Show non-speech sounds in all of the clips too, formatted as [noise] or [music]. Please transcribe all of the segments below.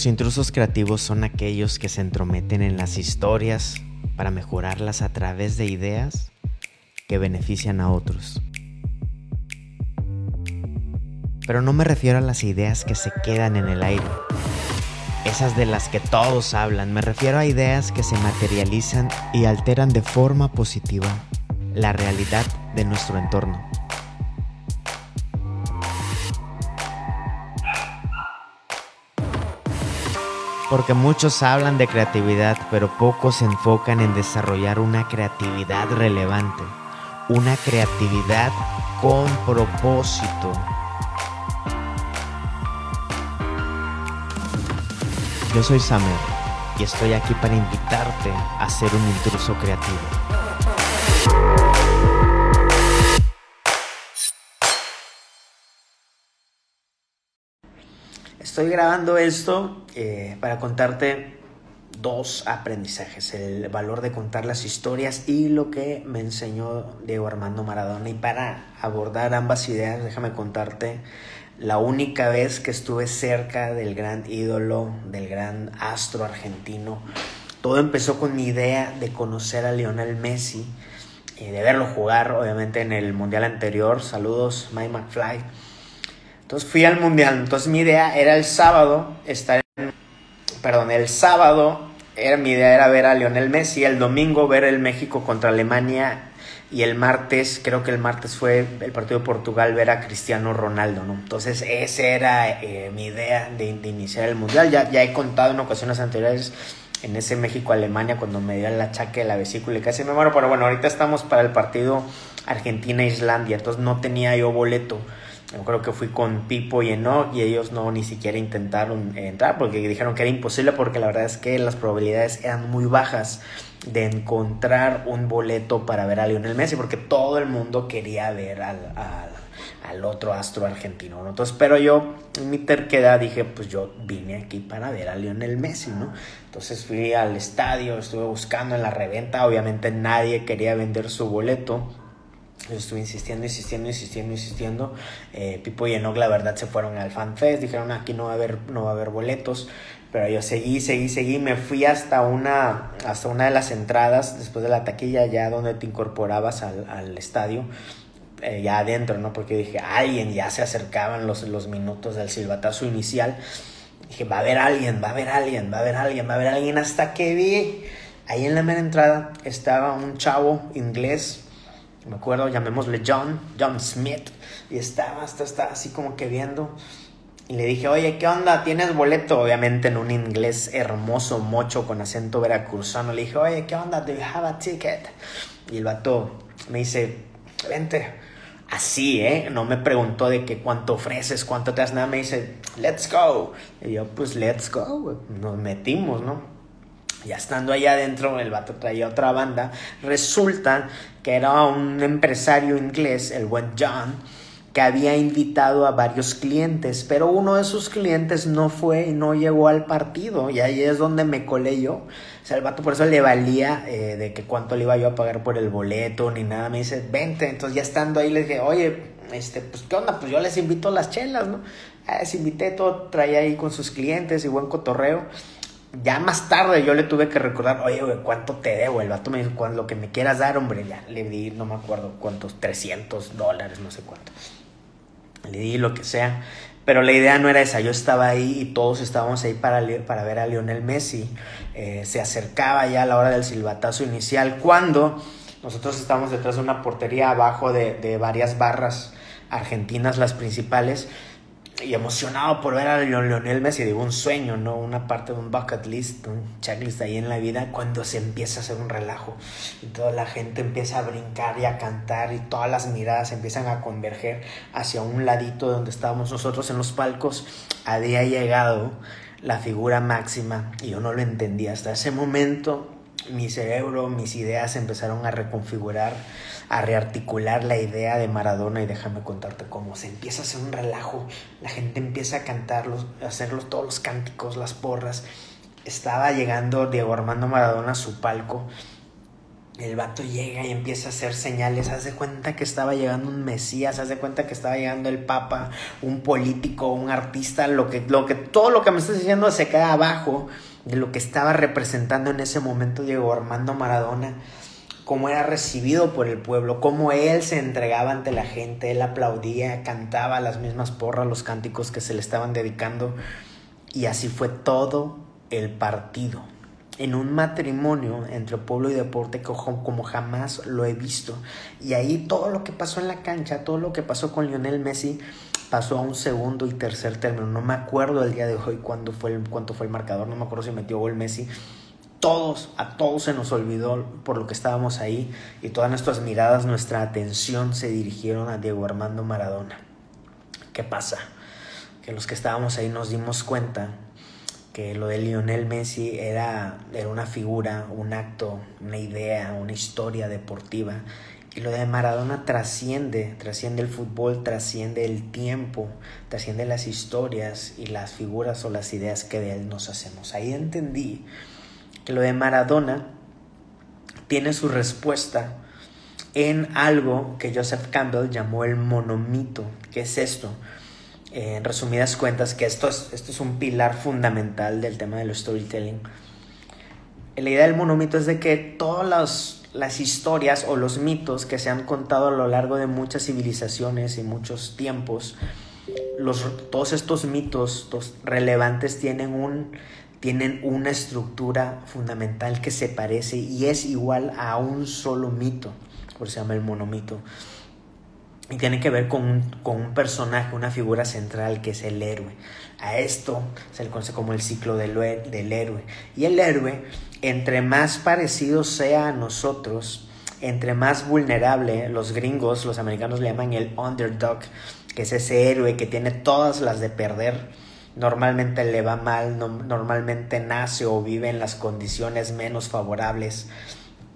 Los intrusos creativos son aquellos que se entrometen en las historias para mejorarlas a través de ideas que benefician a otros. Pero no me refiero a las ideas que se quedan en el aire, esas de las que todos hablan, me refiero a ideas que se materializan y alteran de forma positiva la realidad de nuestro entorno. Porque muchos hablan de creatividad, pero pocos se enfocan en desarrollar una creatividad relevante, una creatividad con propósito. Yo soy Samuel y estoy aquí para invitarte a ser un intruso creativo. Estoy grabando esto eh, para contarte dos aprendizajes, el valor de contar las historias y lo que me enseñó Diego Armando Maradona. Y para abordar ambas ideas, déjame contarte la única vez que estuve cerca del gran ídolo, del gran astro argentino. Todo empezó con mi idea de conocer a Lionel Messi, y de verlo jugar, obviamente, en el mundial anterior. Saludos, Mike McFly entonces fui al mundial. Entonces mi idea era el sábado estar en, perdón, el sábado era mi idea era ver a Lionel Messi, el domingo ver el México contra Alemania y el martes, creo que el martes fue el partido de Portugal ver a Cristiano Ronaldo, ¿no? Entonces esa era eh, mi idea de, iniciar el mundial. Ya, ya he contado en ocasiones anteriores en ese México-Alemania cuando me dio el achaque de la vesícula y casi me muero, pero bueno, ahorita estamos para el partido Argentina-Islandia, entonces no tenía yo boleto. Yo creo que fui con Pipo y Enoch y ellos no ni siquiera intentaron entrar porque dijeron que era imposible porque la verdad es que las probabilidades eran muy bajas de encontrar un boleto para ver a Lionel Messi porque todo el mundo quería ver al, al, otro astro argentino. Entonces, pero yo en mi terquedad dije, pues yo vine aquí para ver a Lionel Messi, ¿no? Entonces fui al estadio, estuve buscando en la reventa, obviamente nadie quería vender su boleto estuve insistiendo, insistiendo, insistiendo, insistiendo. Eh, Pipo y Enoch, la verdad, se fueron al FanFest. Dijeron, aquí no va a haber, no va a haber boletos. Pero yo seguí, seguí, seguí. Me fui hasta una, hasta una de las entradas, después de la taquilla, ya donde te incorporabas al, al estadio. Eh, ya adentro, ¿no? Porque dije, alguien, ya se acercaban los, los minutos del silbatazo inicial. Dije, va a haber alguien, va a haber alguien, va a haber alguien, va a haber alguien. Hasta que vi, ahí en la mera entrada estaba un chavo inglés me acuerdo, llamémosle John, John Smith, y estaba, hasta estaba así como que viendo. Y le dije, oye, ¿qué onda? ¿Tienes boleto? Obviamente en un inglés hermoso, mocho, con acento veracruzano. Le dije, oye, ¿qué onda? ¿Do you have a ticket? Y el vato me dice, vente. Así, ¿eh? No me preguntó de que cuánto ofreces, cuánto te das, nada. Me dice, let's go. Y yo, pues, let's go. Nos metimos, ¿no? Ya estando allá adentro, el vato traía otra banda. Resulta que era un empresario inglés, el buen John, que había invitado a varios clientes, pero uno de sus clientes no fue y no llegó al partido. Y ahí es donde me colé yo. O sea, el vato por eso le valía eh, de que cuánto le iba yo a pagar por el boleto ni nada. Me dice, vente. Entonces ya estando ahí le dije, oye, este, pues qué onda, pues yo les invito las chelas, ¿no? Ah, les invité, todo traía ahí con sus clientes y buen cotorreo ya más tarde yo le tuve que recordar, oye, güey, ¿cuánto te debo? El vato me dijo, lo que me quieras dar, hombre, ya le di, no me acuerdo cuántos, 300 dólares, no sé cuánto. Le di lo que sea. Pero la idea no era esa, yo estaba ahí y todos estábamos ahí para, para ver a Lionel Messi. Eh, se acercaba ya a la hora del silbatazo inicial, cuando nosotros estábamos detrás de una portería abajo de, de varias barras argentinas, las principales y emocionado por ver a Lionel Messi, digo, un sueño, ¿no? Una parte de un bucket list, un checklist ahí en la vida, cuando se empieza a hacer un relajo y toda la gente empieza a brincar y a cantar y todas las miradas empiezan a converger hacia un ladito donde estábamos nosotros en los palcos, había llegado la figura máxima y yo no lo entendía. Hasta ese momento mi cerebro, mis ideas empezaron a reconfigurar a rearticular la idea de Maradona y déjame contarte cómo se empieza a hacer un relajo, la gente empieza a cantarlos, a hacerlos todos los cánticos, las porras. Estaba llegando Diego Armando Maradona a su palco el vato llega y empieza a hacer señales, hace cuenta que estaba llegando un mesías, hace cuenta que estaba llegando el papa, un político, un artista, lo que, lo que, todo lo que me estás diciendo se queda abajo de lo que estaba representando en ese momento Diego Armando Maradona, cómo era recibido por el pueblo, cómo él se entregaba ante la gente, él aplaudía, cantaba las mismas porras, los cánticos que se le estaban dedicando, y así fue todo el partido en un matrimonio entre pueblo y deporte como jamás lo he visto. Y ahí todo lo que pasó en la cancha, todo lo que pasó con Lionel Messi, pasó a un segundo y tercer término. No me acuerdo el día de hoy cuándo fue el, cuánto fue el marcador, no me acuerdo si metió gol Messi. Todos, a todos se nos olvidó por lo que estábamos ahí y todas nuestras miradas, nuestra atención se dirigieron a Diego Armando Maradona. ¿Qué pasa? Que los que estábamos ahí nos dimos cuenta que lo de Lionel Messi era, era una figura, un acto, una idea, una historia deportiva. Y lo de Maradona trasciende, trasciende el fútbol, trasciende el tiempo, trasciende las historias y las figuras o las ideas que de él nos hacemos. Ahí entendí que lo de Maradona tiene su respuesta en algo que Joseph Campbell llamó el monomito. ¿Qué es esto? En resumidas cuentas, que esto es, esto es un pilar fundamental del tema del storytelling. La idea del monomito es de que todas las, las historias o los mitos que se han contado a lo largo de muchas civilizaciones y muchos tiempos, los, todos estos mitos relevantes tienen, un, tienen una estructura fundamental que se parece y es igual a un solo mito, por se llama el monomito. Y tiene que ver con un, con un personaje, una figura central que es el héroe. A esto se le conoce como el ciclo del, del héroe. Y el héroe, entre más parecido sea a nosotros, entre más vulnerable, los gringos, los americanos le llaman el underdog, que es ese héroe que tiene todas las de perder. Normalmente le va mal, normalmente nace o vive en las condiciones menos favorables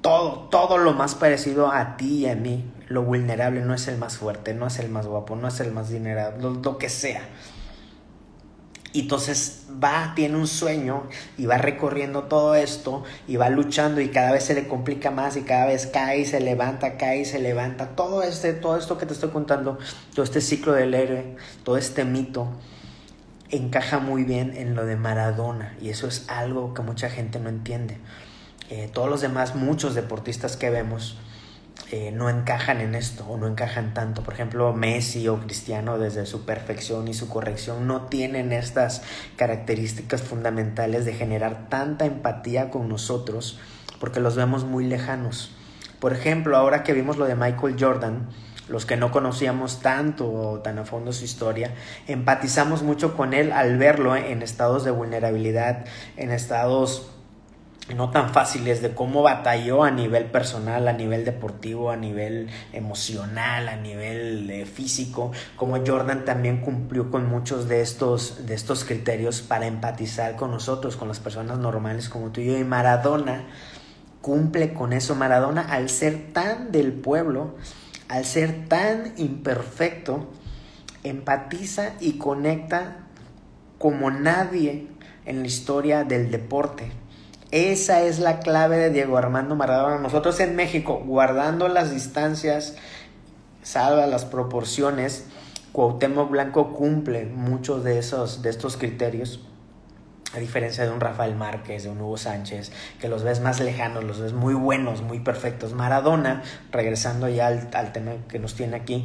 todo, todo lo más parecido a ti y a mí. Lo vulnerable no es el más fuerte, no es el más guapo, no es el más dinerado, lo, que sea. Y entonces va, tiene un sueño y va recorriendo todo esto y va luchando y cada vez se le complica más y cada vez cae y se levanta, cae y se levanta. Todo este, todo esto que te estoy contando, todo este ciclo del héroe, todo este mito, encaja muy bien en lo de Maradona y eso es algo que mucha gente no entiende. Eh, todos los demás, muchos deportistas que vemos, eh, no encajan en esto o no encajan tanto. Por ejemplo, Messi o Cristiano, desde su perfección y su corrección, no tienen estas características fundamentales de generar tanta empatía con nosotros porque los vemos muy lejanos. Por ejemplo, ahora que vimos lo de Michael Jordan, los que no conocíamos tanto o tan a fondo su historia, empatizamos mucho con él al verlo en estados de vulnerabilidad, en estados no tan fáciles de cómo batalló a nivel personal, a nivel deportivo, a nivel emocional, a nivel eh, físico, como Jordan también cumplió con muchos de estos, de estos criterios para empatizar con nosotros, con las personas normales como tú y yo. Y Maradona cumple con eso. Maradona, al ser tan del pueblo, al ser tan imperfecto, empatiza y conecta como nadie en la historia del deporte esa es la clave de Diego Armando Maradona. Nosotros en México, guardando las distancias, salva las proporciones, Cuauhtémoc Blanco cumple muchos de, esos, de estos criterios. A diferencia de un Rafael Márquez, de un Hugo Sánchez, que los ves más lejanos, los ves muy buenos, muy perfectos. Maradona, regresando ya al, al tema que nos tiene aquí,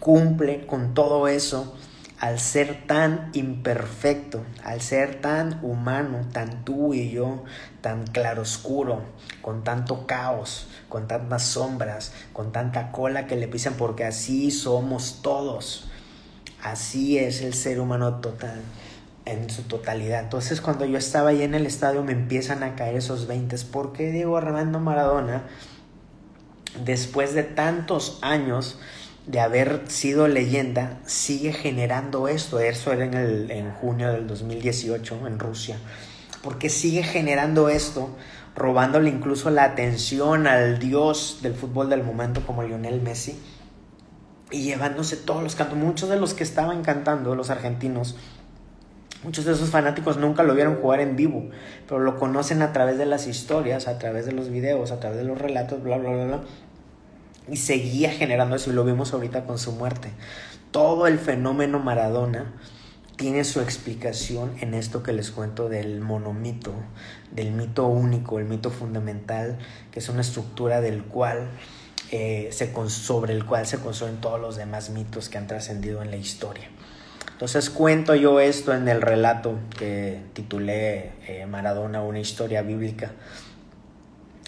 cumple con todo eso al ser tan imperfecto, al ser tan humano, tan tú y yo, tan claroscuro, con tanto caos, con tantas sombras, con tanta cola que le pisan, porque así somos todos. Así es el ser humano total, en su totalidad. Entonces, cuando yo estaba ahí en el estadio, me empiezan a caer esos 20. ¿Por qué Diego Armando Maradona, después de tantos años, de haber sido leyenda sigue generando esto. Eso era en, el, en junio del 2018 en Rusia. Porque sigue generando esto, robándole incluso la atención al dios del fútbol del momento como Lionel Messi. Y llevándose todos los cantos. Muchos de los que estaban cantando, los argentinos, Muchos de esos fanáticos nunca lo vieron jugar en vivo, pero lo conocen a través de las historias, a través de los videos, a través de los relatos, bla, bla, bla, bla. Y seguía generando eso y lo vimos ahorita con su muerte. Todo el fenómeno Maradona tiene su explicación en esto que les cuento del monomito, del mito único, el mito fundamental, que es una estructura del cual eh, se, sobre el cual se construyen todos los demás mitos que han trascendido en la historia. Entonces cuento yo esto en el relato que titulé eh, Maradona, una historia bíblica,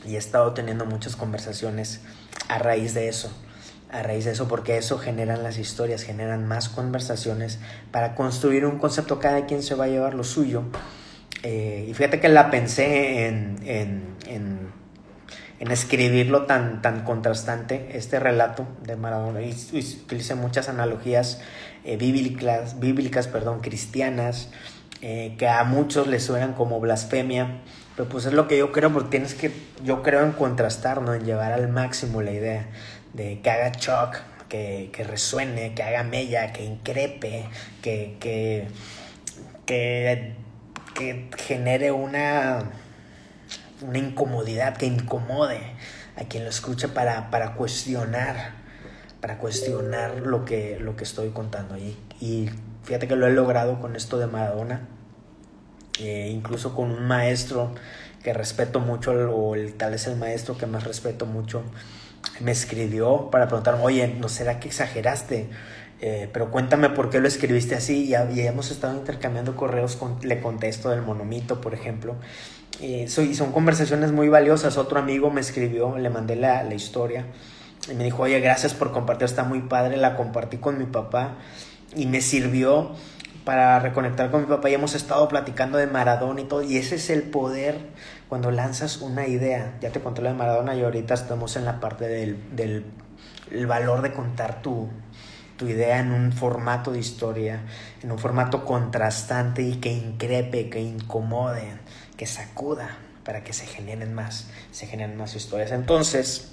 y he estado teniendo muchas conversaciones a raíz de eso a raíz de eso, porque eso generan las historias, generan más conversaciones para construir un concepto, cada quien se va a llevar lo suyo. Eh, y fíjate que la pensé en, en, en, en, escribirlo tan, tan contrastante, este relato de Maradona, y, utilicé muchas analogías eh, bíblicas, bíblicas perdón, cristianas, eh, que a muchos les suenan como blasfemia, pero pues es lo que yo creo, porque tienes que, yo creo en contrastar, ¿no? en llevar al máximo la idea de que haga shock, que, resuene, que haga mella, que increpe, que, que, que, genere una, una incomodidad, que incomode a quien lo escuche para, para cuestionar, para cuestionar lo que, lo que estoy contando. Y, y fíjate que lo he logrado con esto de Maradona, eh, incluso con un maestro que respeto mucho, o el, tal es el maestro que más respeto mucho, me escribió para preguntarme, oye, ¿no será que exageraste? Eh, pero cuéntame por qué lo escribiste así y, y hemos estado intercambiando correos, con, le contesto del monomito, por ejemplo. y son conversaciones muy valiosas. Otro amigo me escribió, le mandé la, la historia y me dijo, oye, gracias por compartir, está muy padre, la compartí con mi papá y me sirvió para reconectar con mi papá y hemos estado platicando de Maradona y todo, y ese es el poder cuando lanzas una idea. Ya te conté lo de Maradona y ahorita estamos en la parte del, del el valor de contar tu, tu idea en un formato de historia, en un formato contrastante y que increpe, que incomode, que sacuda para que se generen más, se generen más historias. Entonces,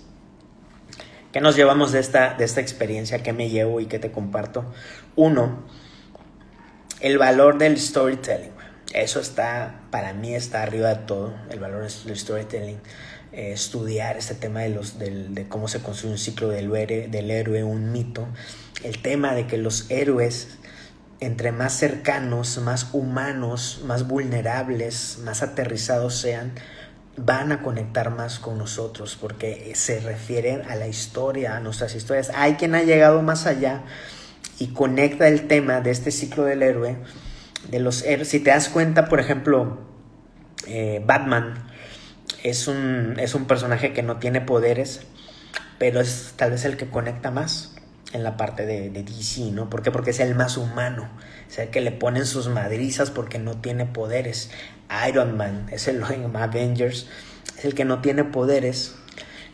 ¿qué nos llevamos de esta, de esta experiencia? ¿Qué me llevo y qué te comparto? Uno, el valor del storytelling. Eso está, para mí está arriba de todo, el valor del storytelling. Eh, estudiar este tema de, los, de cómo se construye un ciclo del del héroe, un mito. El tema de que los héroes, entre más cercanos, más humanos, más vulnerables, más aterrizados sean, van a conectar más con nosotros porque se refieren a la historia, a nuestras historias. Hay quien ha llegado más allá y conecta el tema de este ciclo del héroe, de los héroes. Si te das cuenta, por ejemplo, eh, Batman es un, es un personaje que no tiene poderes, pero es tal vez el que conecta más en la parte de, de, DC, ¿no? ¿Por qué? Porque es el más humano, es el que le ponen sus madrizas porque no tiene poderes. Iron Man es el [laughs] Avengers, es el que no tiene poderes,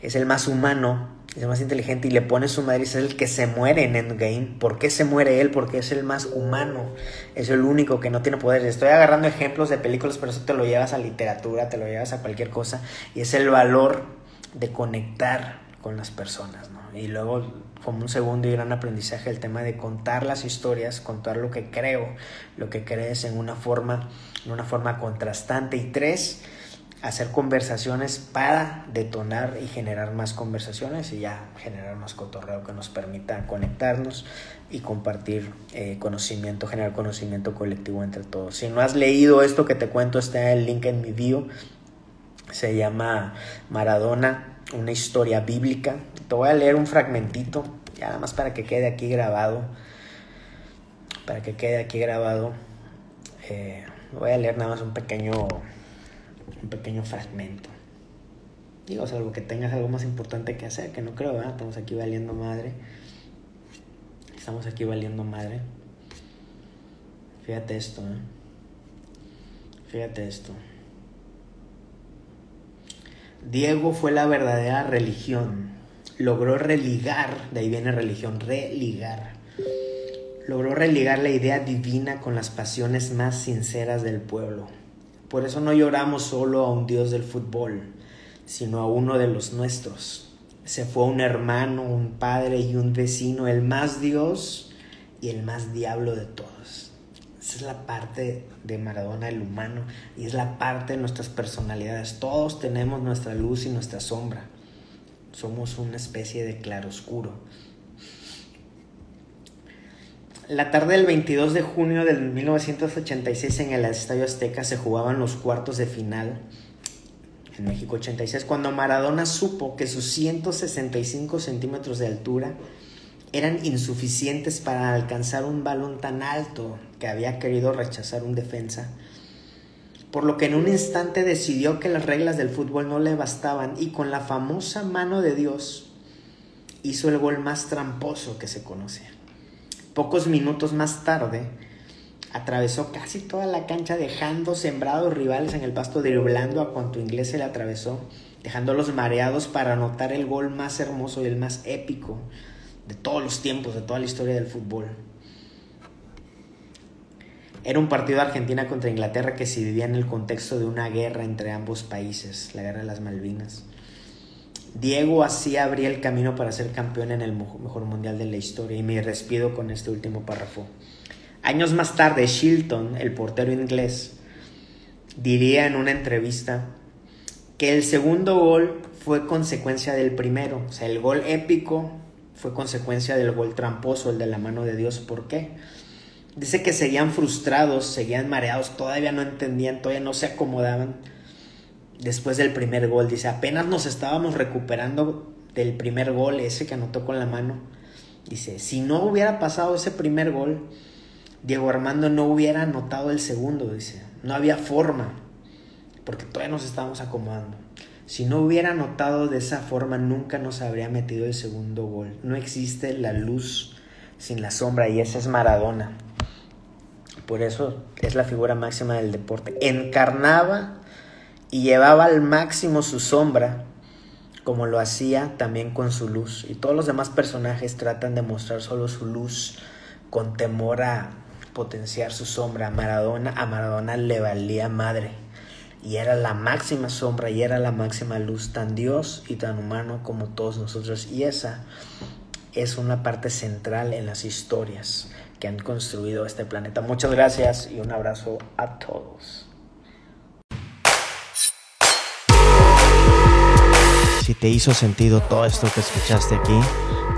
es el más humano, es más inteligente y le pone su madre es el que se muere en Endgame. ¿Por qué se muere él? Porque es el más humano, es el único que no tiene poder. Estoy agarrando ejemplos de películas, pero eso te lo llevas a literatura, te lo llevas a cualquier cosa y es el valor de conectar con las personas, ¿no? Y luego, como un segundo y gran aprendizaje, el tema de contar las historias, contar lo que creo, lo que crees en una forma, en una forma contrastante. Y tres, hacer conversaciones para detonar y generar más conversaciones y ya generar más cotorreo que nos permita conectarnos y compartir eh, conocimiento, generar conocimiento colectivo entre todos. Si no has leído esto que te cuento, está el link en mi bio. Se llama Maradona, una historia bíblica. Te voy a leer un fragmentito, ya nada más para que quede aquí grabado. Para que quede aquí grabado. Eh, voy a leer nada más un pequeño un pequeño fragmento. Digo, algo que tengas algo más importante que hacer, que no creo, ¿verdad? Estamos aquí valiendo madre. Estamos aquí valiendo madre. Fíjate esto, ¿eh? Fíjate esto. Diego fue la verdadera religión. Logró religar, de ahí viene religión, religar. Logró religar la idea divina con las pasiones más sinceras del pueblo por eso no lloramos solo a un Dios del fútbol, sino a uno de los nuestros. Se fue un hermano, un padre y un vecino, el más Dios y el más diablo de todos. Esa es la parte de Maradona, el humano, y es la parte de nuestras personalidades. Todos tenemos nuestra luz y nuestra sombra. Somos una especie de claroscuro. La tarde del 22 de junio del 1986 en el Estadio Azteca se jugaban los cuartos de final en México 86 cuando Maradona supo que sus 165 centímetros de altura eran insuficientes para alcanzar un balón tan alto que había querido rechazar un defensa, por lo que en un instante decidió que las reglas del fútbol no le bastaban y con la famosa mano de Dios hizo el gol más tramposo que se conoce. Pocos minutos más tarde, atravesó casi toda la cancha dejando sembrados rivales en el pasto, driblando a cuanto inglés se le atravesó, dejándolos mareados para anotar el gol más hermoso y el más épico de todos los tiempos, de toda la historia del fútbol. Era un partido de Argentina contra Inglaterra que se vivía en el contexto de una guerra entre ambos países, la guerra de las Malvinas. Diego así abría el camino para ser campeón en el mejor mundial de la historia y me despido con este último párrafo. Años más tarde, Shilton, el portero inglés, diría en una entrevista que el segundo gol fue consecuencia del primero, o sea, el gol épico fue consecuencia del gol tramposo, el de la mano de Dios. ¿Por qué? Dice que seguían frustrados, seguían mareados, todavía no entendían, todavía no se acomodaban. Después del primer gol, dice, apenas nos estábamos recuperando del primer gol, ese que anotó con la mano. Dice, si no hubiera pasado ese primer gol, Diego Armando no hubiera anotado el segundo, dice. No había forma, porque todavía nos estábamos acomodando. Si no hubiera anotado de esa forma, nunca nos habría metido el segundo gol. No existe la luz sin la sombra y esa es Maradona. Por eso es la figura máxima del deporte. Encarnaba y llevaba al máximo su sombra, como lo hacía también con su luz. Y todos los demás personajes tratan de mostrar solo su luz con temor a potenciar su sombra. A Maradona, a Maradona le valía madre y era la máxima sombra y era la máxima luz, tan Dios y tan humano como todos nosotros. Y esa es una parte central en las historias que han construido este planeta. Muchas gracias y un abrazo a todos. Si te hizo sentido todo esto que escuchaste aquí,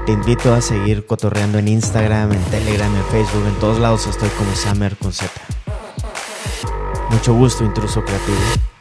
te invito a seguir cotorreando en Instagram, en Telegram, en Facebook, en todos lados estoy como Summer con Z. Mucho gusto, intruso creativo.